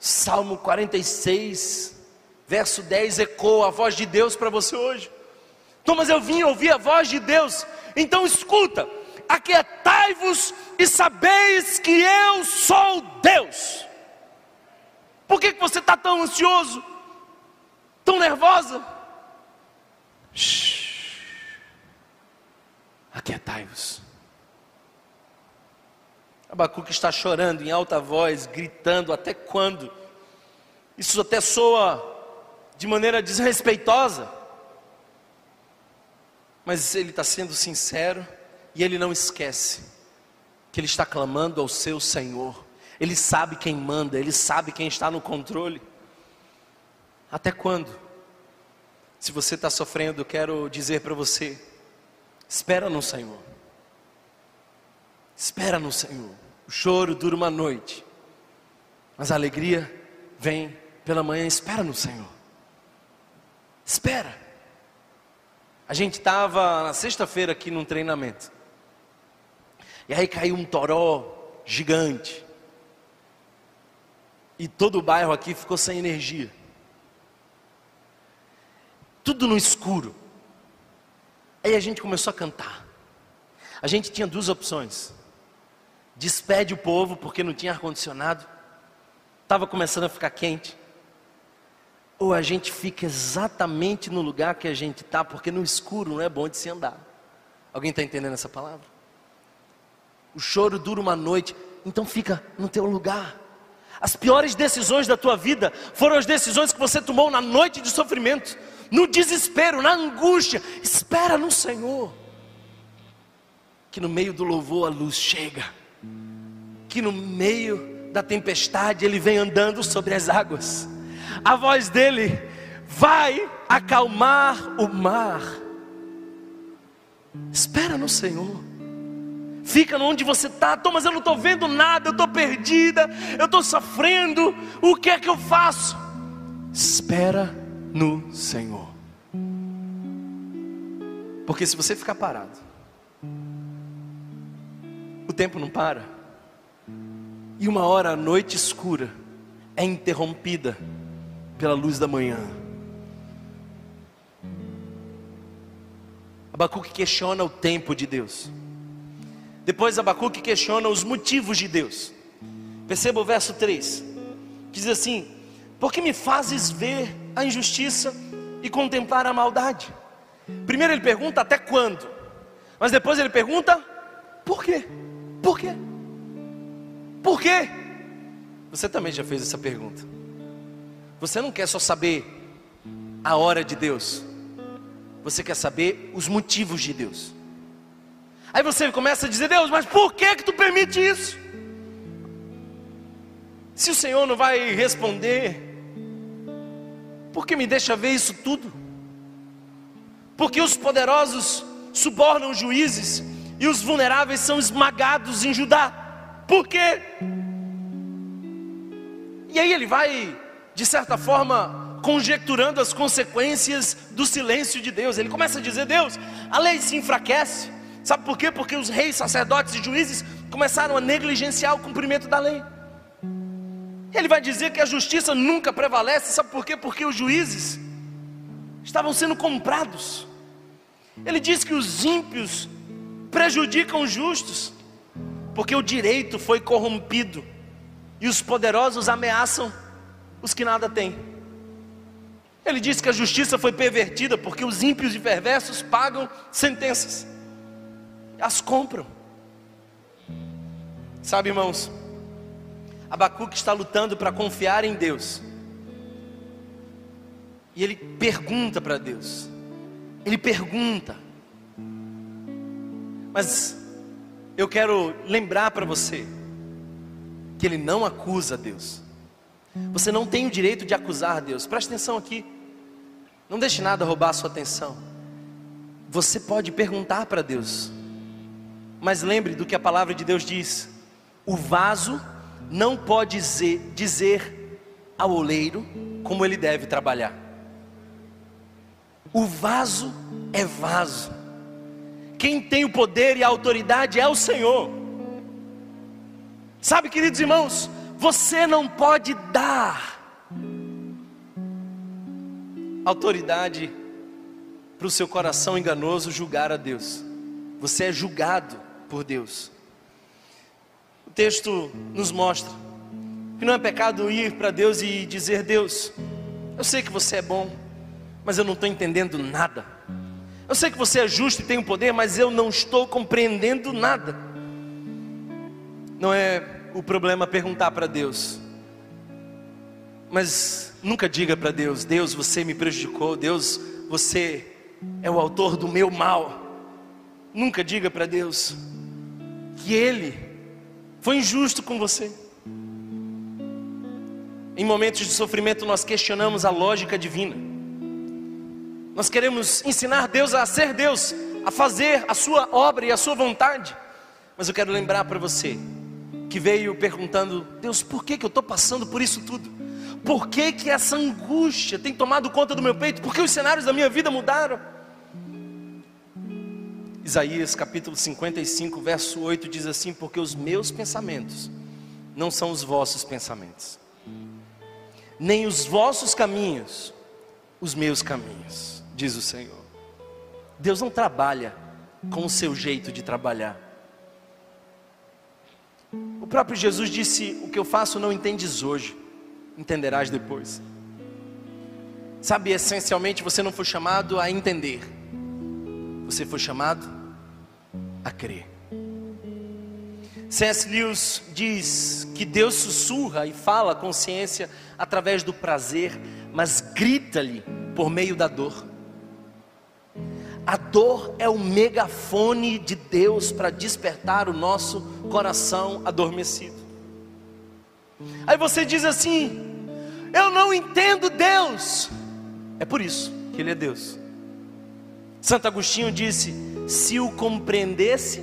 Salmo 46, verso 10 ecoa a voz de Deus para você hoje. Thomas, eu vim ouvir a voz de Deus. Então escuta: aquietai-vos e sabeis que eu sou Deus. Por que, que você está tão ansioso? Tão nervosa? Aquietai-vos. Abacuque está chorando em alta voz, gritando: Até quando? Isso até soa de maneira desrespeitosa, mas ele está sendo sincero e ele não esquece que ele está clamando ao seu Senhor. Ele sabe quem manda, ele sabe quem está no controle. Até quando? Se você está sofrendo, quero dizer para você, Espera no Senhor. Espera no Senhor. O choro dura uma noite, mas a alegria vem pela manhã. Espera no Senhor. Espera. A gente estava na sexta-feira aqui num treinamento. E aí caiu um toró gigante. E todo o bairro aqui ficou sem energia. Tudo no escuro. Aí a gente começou a cantar. A gente tinha duas opções: despede o povo porque não tinha ar-condicionado, estava começando a ficar quente, ou a gente fica exatamente no lugar que a gente está, porque no escuro não é bom de se andar. Alguém está entendendo essa palavra? O choro dura uma noite, então fica no teu lugar. As piores decisões da tua vida foram as decisões que você tomou na noite de sofrimento no desespero, na angústia, espera no Senhor. Que no meio do louvor a luz chega, que no meio da tempestade ele vem andando sobre as águas, a voz dele vai acalmar o mar. Espera no Senhor. Fica onde você está, mas eu não estou vendo nada, eu estou perdida, eu estou sofrendo, o que é que eu faço? Espera no Senhor. Porque se você ficar parado, o tempo não para, e uma hora a noite escura é interrompida pela luz da manhã. Abacuque questiona o tempo de Deus. Depois Abacuque questiona os motivos de Deus. Perceba o verso 3. Diz assim: Por que me fazes ver a injustiça e contemplar a maldade. Primeiro ele pergunta até quando, mas depois ele pergunta por quê? Por quê? Por quê? Você também já fez essa pergunta. Você não quer só saber a hora de Deus, você quer saber os motivos de Deus. Aí você começa a dizer: Deus, mas por que que tu permite isso? Se o Senhor não vai responder, por que me deixa ver isso tudo? Porque os poderosos subornam os juízes e os vulneráveis são esmagados em Judá. Por quê? E aí ele vai, de certa forma, conjecturando as consequências do silêncio de Deus. Ele começa a dizer: Deus, a lei se enfraquece. Sabe por quê? Porque os reis, sacerdotes e juízes começaram a negligenciar o cumprimento da lei. Ele vai dizer que a justiça nunca prevalece, sabe por quê? Porque os juízes estavam sendo comprados. Ele diz que os ímpios prejudicam os justos, porque o direito foi corrompido e os poderosos ameaçam os que nada têm. Ele diz que a justiça foi pervertida porque os ímpios e perversos pagam sentenças, as compram. Sabe, irmãos, Abacuque está lutando para confiar em Deus. E ele pergunta para Deus. Ele pergunta. Mas eu quero lembrar para você que ele não acusa Deus. Você não tem o direito de acusar Deus. Preste atenção aqui. Não deixe nada roubar a sua atenção. Você pode perguntar para Deus. Mas lembre do que a palavra de Deus diz: o vaso não pode dizer, dizer ao oleiro como ele deve trabalhar. O vaso é vaso. Quem tem o poder e a autoridade é o Senhor. Sabe, queridos irmãos, você não pode dar autoridade para o seu coração enganoso julgar a Deus. Você é julgado por Deus texto nos mostra que não é pecado ir para Deus e dizer: Deus, eu sei que você é bom, mas eu não estou entendendo nada. Eu sei que você é justo e tem o poder, mas eu não estou compreendendo nada. Não é o problema perguntar para Deus, mas nunca diga para Deus: Deus, você me prejudicou, Deus, você é o autor do meu mal. Nunca diga para Deus que Ele foi injusto com você. Em momentos de sofrimento, nós questionamos a lógica divina. Nós queremos ensinar Deus a ser Deus, a fazer a sua obra e a sua vontade. Mas eu quero lembrar para você que veio perguntando: Deus, por que, que eu estou passando por isso tudo? Por que, que essa angústia tem tomado conta do meu peito? Por que os cenários da minha vida mudaram? Isaías capítulo 55, verso 8 diz assim: Porque os meus pensamentos não são os vossos pensamentos, nem os vossos caminhos, os meus caminhos, diz o Senhor. Deus não trabalha com o seu jeito de trabalhar. O próprio Jesus disse: O que eu faço não entendes hoje, entenderás depois. Sabe, essencialmente você não foi chamado a entender, você foi chamado a crer. C.S. Lewis diz que Deus sussurra e fala a consciência através do prazer, mas grita-lhe por meio da dor. A dor é o megafone de Deus para despertar o nosso coração adormecido. Aí você diz assim: Eu não entendo Deus. É por isso que Ele é Deus. Santo Agostinho disse: se o compreendesse,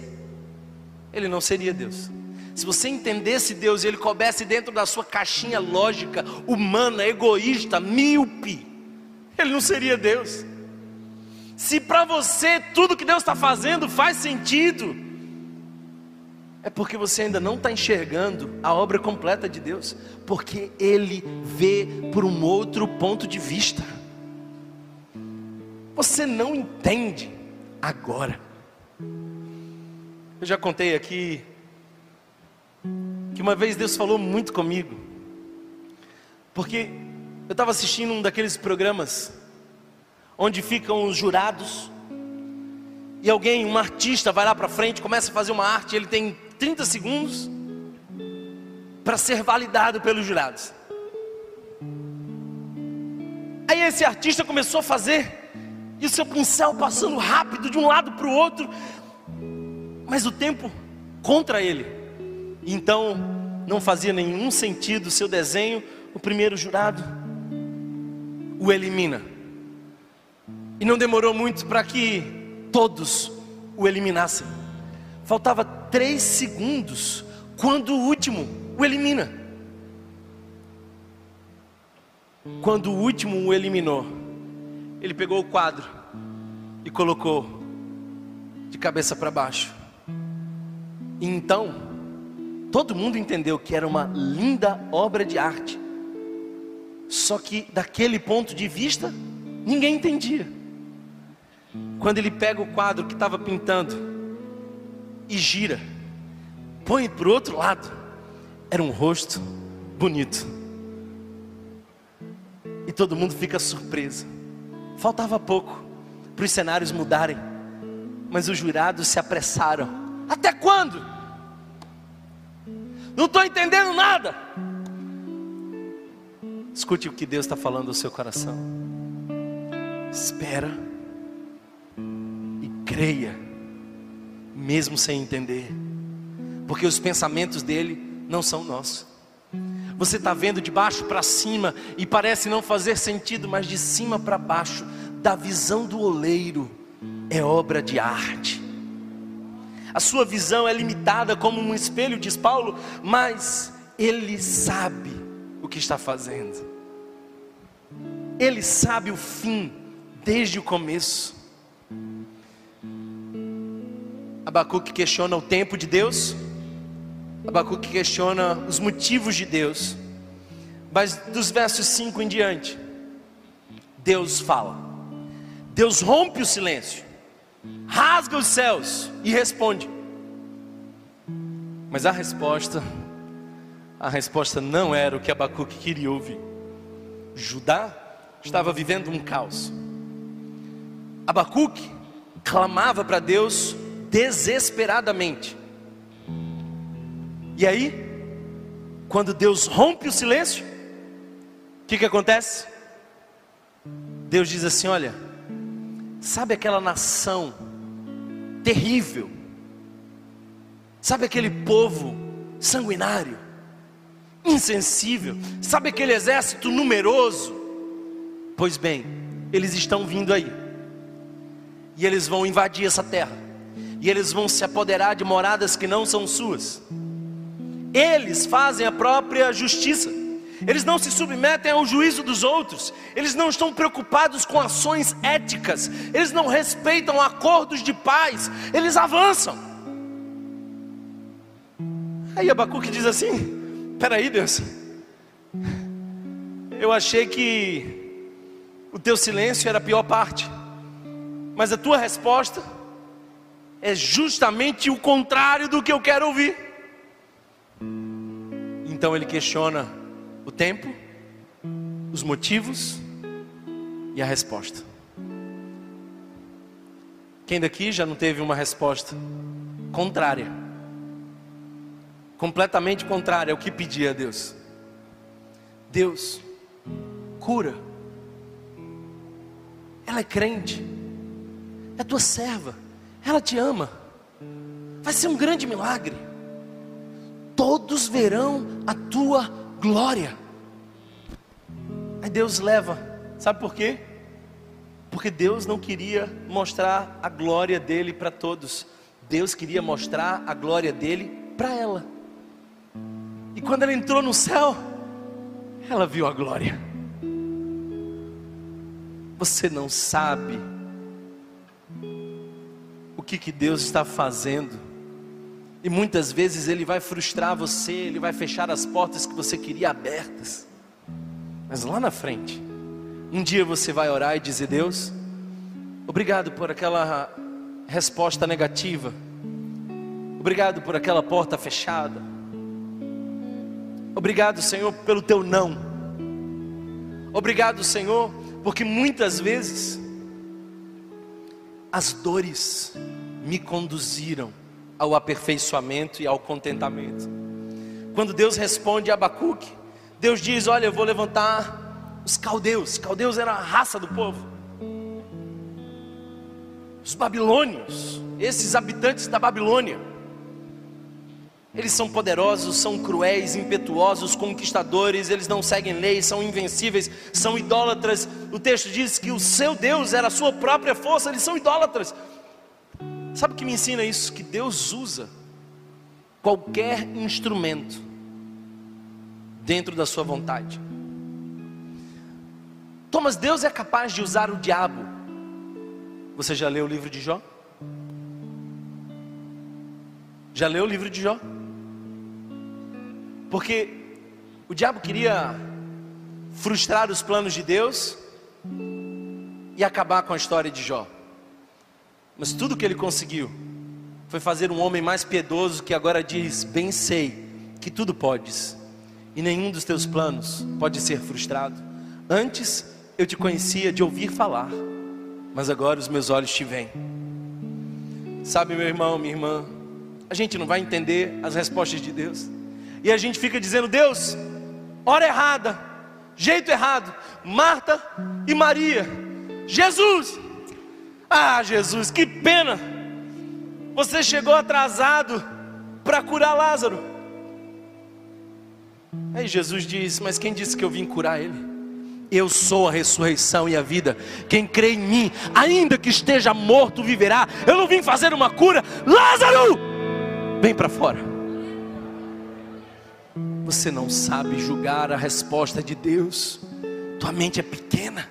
ele não seria Deus. Se você entendesse Deus e ele coubesse dentro da sua caixinha lógica, humana, egoísta, míope, ele não seria Deus. Se para você tudo que Deus está fazendo faz sentido, é porque você ainda não está enxergando a obra completa de Deus, porque Ele vê por um outro ponto de vista. Você não entende agora. Eu já contei aqui que uma vez Deus falou muito comigo, porque eu estava assistindo um daqueles programas onde ficam os jurados. E alguém, um artista, vai lá para frente, começa a fazer uma arte, ele tem 30 segundos para ser validado pelos jurados. Aí esse artista começou a fazer, e o seu pincel passando rápido de um lado para o outro, mas o tempo contra ele. Então não fazia nenhum sentido o seu desenho. O primeiro jurado o elimina. E não demorou muito para que todos o eliminassem. Faltava três segundos quando o último o elimina. Quando o último o eliminou, ele pegou o quadro e colocou de cabeça para baixo. E então, todo mundo entendeu que era uma linda obra de arte. Só que daquele ponto de vista, ninguém entendia. Quando ele pega o quadro que estava pintando e gira, põe para o outro lado, era um rosto bonito. E todo mundo fica surpreso. Faltava pouco para os cenários mudarem, mas os jurados se apressaram. Até quando? Não estou entendendo nada. Escute o que Deus está falando ao seu coração. Espera e creia, mesmo sem entender, porque os pensamentos dele não são nossos. Você está vendo de baixo para cima e parece não fazer sentido, mas de cima para baixo, da visão do oleiro, é obra de arte. A sua visão é limitada como um espelho, diz Paulo, mas ele sabe o que está fazendo. Ele sabe o fim desde o começo. Abacuque questiona o tempo de Deus. Abacuque questiona os motivos de Deus. Mas dos versos 5 em diante, Deus fala. Deus rompe o silêncio, rasga os céus e responde. Mas a resposta, a resposta não era o que Abacuque queria ouvir. Judá estava vivendo um caos. Abacuque clamava para Deus desesperadamente. E aí, quando Deus rompe o silêncio, o que, que acontece? Deus diz assim: Olha, sabe aquela nação terrível, sabe aquele povo sanguinário, insensível, sabe aquele exército numeroso? Pois bem, eles estão vindo aí, e eles vão invadir essa terra, e eles vão se apoderar de moradas que não são suas. Eles fazem a própria justiça. Eles não se submetem ao juízo dos outros, eles não estão preocupados com ações éticas, eles não respeitam acordos de paz, eles avançam. Aí Abacuque diz assim: Peraí, Deus, eu achei que o teu silêncio era a pior parte, mas a tua resposta é justamente o contrário do que eu quero ouvir. Então ele questiona o tempo, os motivos e a resposta. Quem daqui já não teve uma resposta contrária? Completamente contrária ao que pedia a Deus. Deus, cura. Ela é crente, é tua serva, ela te ama. Vai ser um grande milagre todos verão a tua glória. Aí Deus leva, sabe por quê? Porque Deus não queria mostrar a glória dele para todos, Deus queria mostrar a glória dele para ela. E quando ela entrou no céu, ela viu a glória. Você não sabe o que, que Deus está fazendo e muitas vezes ele vai frustrar você, ele vai fechar as portas que você queria abertas. Mas lá na frente, um dia você vai orar e dizer: Deus, obrigado por aquela resposta negativa, obrigado por aquela porta fechada, obrigado, Senhor, pelo teu não, obrigado, Senhor, porque muitas vezes as dores me conduziram ao aperfeiçoamento e ao contentamento. Quando Deus responde a Abacuque, Deus diz: Olha, eu vou levantar os caldeus. Caldeus era a raça do povo. Os babilônios, esses habitantes da Babilônia. Eles são poderosos, são cruéis, impetuosos, conquistadores, eles não seguem leis, são invencíveis, são idólatras. O texto diz que o seu Deus era a sua própria força, eles são idólatras. Sabe o que me ensina isso? Que Deus usa qualquer instrumento dentro da sua vontade. Thomas, Deus é capaz de usar o diabo. Você já leu o livro de Jó? Já leu o livro de Jó? Porque o diabo queria frustrar os planos de Deus e acabar com a história de Jó. Mas tudo que ele conseguiu foi fazer um homem mais piedoso que agora diz: Bem sei que tudo podes, e nenhum dos teus planos pode ser frustrado. Antes eu te conhecia de ouvir falar, mas agora os meus olhos te veem. Sabe, meu irmão, minha irmã, a gente não vai entender as respostas de Deus, e a gente fica dizendo: Deus, hora errada, jeito errado, Marta e Maria, Jesus, ah, Jesus, que pena. Você chegou atrasado para curar Lázaro. Aí Jesus diz: Mas quem disse que eu vim curar ele? Eu sou a ressurreição e a vida. Quem crê em mim, ainda que esteja morto, viverá. Eu não vim fazer uma cura. Lázaro, vem para fora. Você não sabe julgar a resposta de Deus. Tua mente é pequena.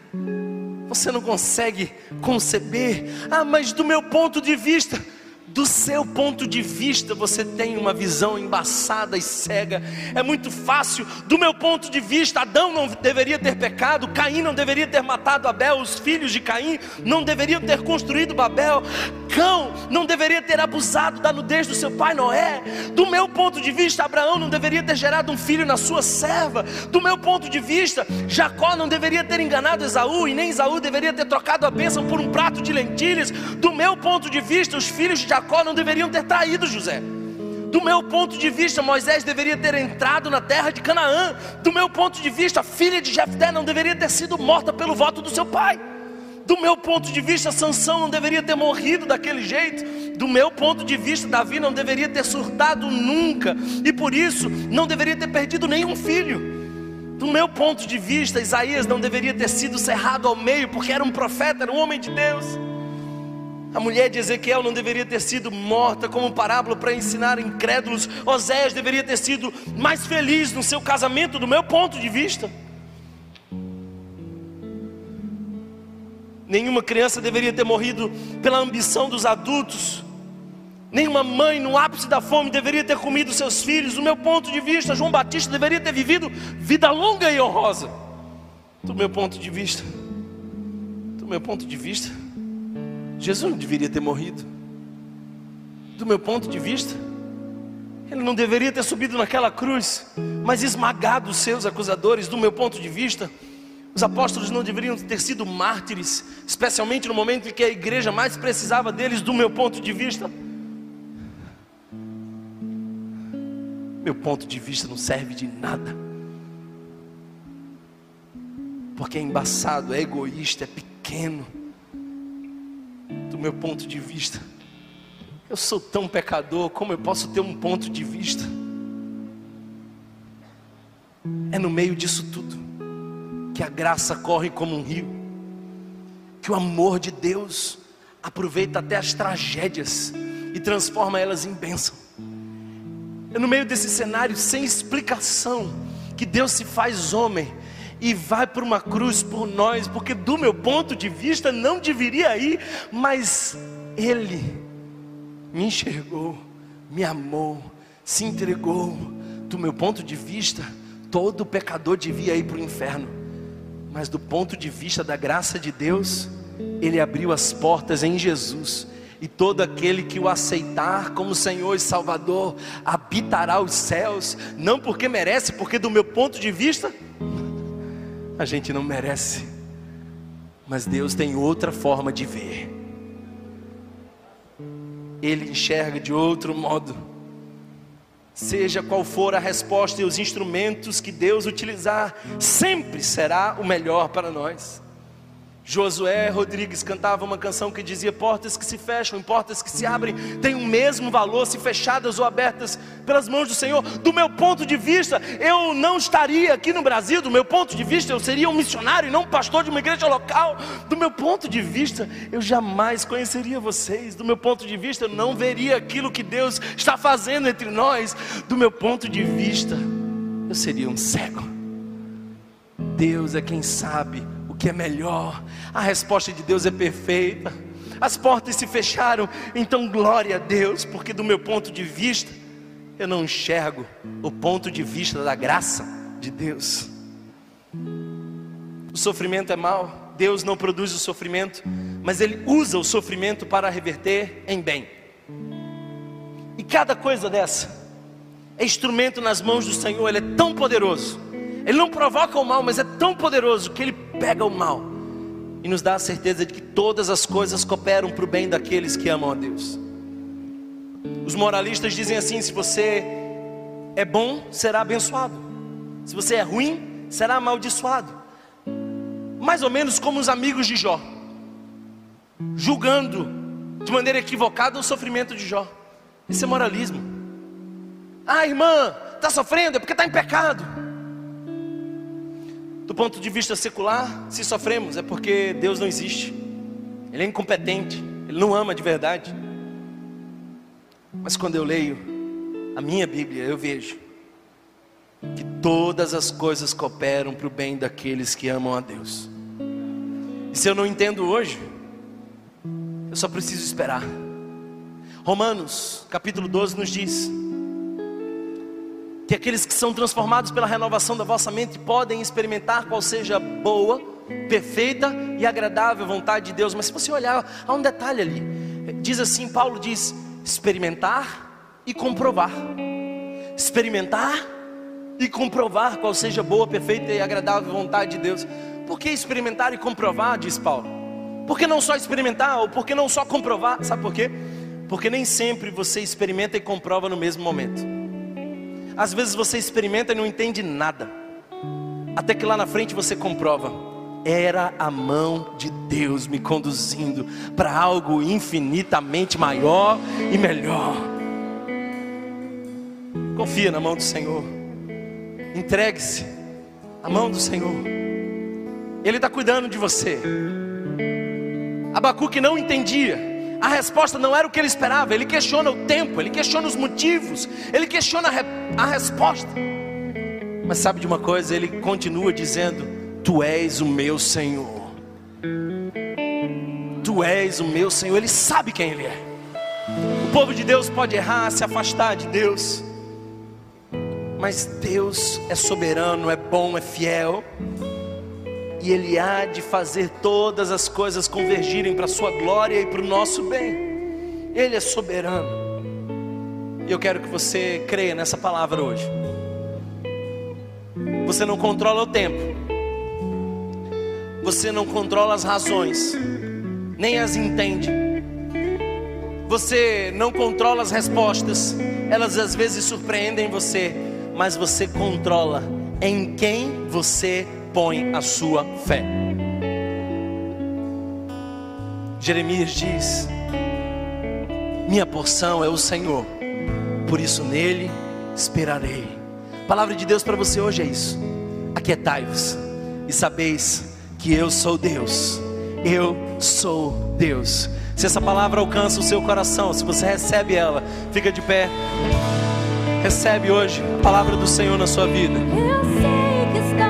Você não consegue conceber. Ah, mas do meu ponto de vista, do seu ponto de vista, você tem uma visão embaçada e cega. É muito fácil. Do meu ponto de vista, Adão não deveria ter pecado, Caim não deveria ter matado Abel, os filhos de Caim não deveriam ter construído Babel, Cão não deveria ter abusado da nudez do seu pai Noé. Do meu ponto de vista, Abraão não deveria ter gerado um filho na sua serva. Do meu ponto de vista, Jacó não deveria ter enganado Esaú e nem Esaú deveria ter trocado a bênção por um prato de lentilhas. Do meu ponto de vista, os filhos de Jacó não deveriam ter traído José. Do meu ponto de vista, Moisés deveria ter entrado na terra de Canaã. Do meu ponto de vista, a filha de Jefté não deveria ter sido morta pelo voto do seu pai. Do meu ponto de vista, Sansão não deveria ter morrido daquele jeito. Do meu ponto de vista, Davi não deveria ter surtado nunca e por isso não deveria ter perdido nenhum filho. Do meu ponto de vista, Isaías não deveria ter sido cerrado ao meio porque era um profeta, era um homem de Deus. A mulher de Ezequiel não deveria ter sido morta como parábola para ensinar incrédulos. Oséias deveria ter sido mais feliz no seu casamento, do meu ponto de vista. Nenhuma criança deveria ter morrido pela ambição dos adultos. Nenhuma mãe no ápice da fome deveria ter comido seus filhos. Do meu ponto de vista, João Batista deveria ter vivido vida longa e honrosa. Do meu ponto de vista, do meu ponto de vista, Jesus não deveria ter morrido. Do meu ponto de vista, ele não deveria ter subido naquela cruz, mas esmagado os seus acusadores. Do meu ponto de vista, os apóstolos não deveriam ter sido mártires, especialmente no momento em que a igreja mais precisava deles, do meu ponto de vista. Meu ponto de vista não serve de nada, porque é embaçado, é egoísta, é pequeno do meu ponto de vista. Eu sou tão pecador, como eu posso ter um ponto de vista? É no meio disso tudo que a graça corre como um rio, que o amor de Deus aproveita até as tragédias e transforma elas em bênção. É no meio desse cenário sem explicação que Deus se faz homem e vai para uma cruz por nós, porque do meu ponto de vista não deveria ir, mas Ele me enxergou, me amou, se entregou. Do meu ponto de vista, todo pecador devia ir para o inferno, mas do ponto de vista da graça de Deus, Ele abriu as portas em Jesus e todo aquele que o aceitar como Senhor e Salvador habitará os céus, não porque merece, porque do meu ponto de vista, a gente não merece, mas Deus tem outra forma de ver. Ele enxerga de outro modo. Seja qual for a resposta e os instrumentos que Deus utilizar, sempre será o melhor para nós. Josué Rodrigues cantava uma canção que dizia: Portas que se fecham, portas que se abrem, têm o mesmo valor se fechadas ou abertas pelas mãos do Senhor. Do meu ponto de vista, eu não estaria aqui no Brasil. Do meu ponto de vista, eu seria um missionário e não um pastor de uma igreja local. Do meu ponto de vista, eu jamais conheceria vocês. Do meu ponto de vista, eu não veria aquilo que Deus está fazendo entre nós. Do meu ponto de vista, eu seria um cego. Deus é quem sabe que é melhor. A resposta de Deus é perfeita. As portas se fecharam, então glória a Deus, porque do meu ponto de vista, eu não enxergo o ponto de vista da graça de Deus. O sofrimento é mal, Deus não produz o sofrimento, mas Ele usa o sofrimento para reverter em bem. E cada coisa dessa é instrumento nas mãos do Senhor, Ele é tão poderoso ele não provoca o mal, mas é tão poderoso que ele pega o mal e nos dá a certeza de que todas as coisas cooperam para o bem daqueles que amam a Deus. Os moralistas dizem assim: se você é bom, será abençoado, se você é ruim, será amaldiçoado. Mais ou menos como os amigos de Jó, julgando de maneira equivocada o sofrimento de Jó. Isso é moralismo. Ah, irmã, está sofrendo é porque está em pecado. Do ponto de vista secular, se sofremos é porque Deus não existe, Ele é incompetente, Ele não ama de verdade. Mas quando eu leio a minha Bíblia, eu vejo que todas as coisas cooperam para o bem daqueles que amam a Deus. E se eu não entendo hoje, eu só preciso esperar. Romanos, capítulo 12, nos diz que aqueles que são transformados pela renovação da vossa mente podem experimentar qual seja boa, perfeita e agradável vontade de Deus. Mas se você olhar, há um detalhe ali. Diz assim, Paulo diz: experimentar e comprovar. Experimentar e comprovar qual seja boa, perfeita e agradável vontade de Deus. Por que experimentar e comprovar, diz Paulo? Por que não só experimentar ou por que não só comprovar? Sabe por quê? Porque nem sempre você experimenta e comprova no mesmo momento. Às vezes você experimenta e não entende nada, até que lá na frente você comprova. Era a mão de Deus me conduzindo para algo infinitamente maior e melhor. Confia na mão do Senhor, entregue-se à mão do Senhor, Ele está cuidando de você. Abacuque não entendia, a resposta não era o que ele esperava. Ele questiona o tempo, ele questiona os motivos, ele questiona a, re a resposta. Mas sabe de uma coisa? Ele continua dizendo: Tu és o meu Senhor. Tu és o meu Senhor. Ele sabe quem Ele é. O povo de Deus pode errar, se afastar de Deus, mas Deus é soberano, é bom, é fiel e Ele há de fazer todas as coisas convergirem para a Sua glória e para o nosso bem. Ele é soberano. E eu quero que você creia nessa palavra hoje. Você não controla o tempo, você não controla as razões, nem as entende. Você não controla as respostas, elas às vezes surpreendem você, mas você controla em quem você põe a sua fé. Jeremias diz: Minha porção é o Senhor, por isso nele esperarei. A palavra de Deus para você hoje é isso. Aquietai-vos e sabeis que eu sou Deus. Eu sou Deus. Se essa palavra alcança o seu coração, se você recebe ela, fica de pé. Recebe hoje a palavra do Senhor na sua vida. Eu sei que estás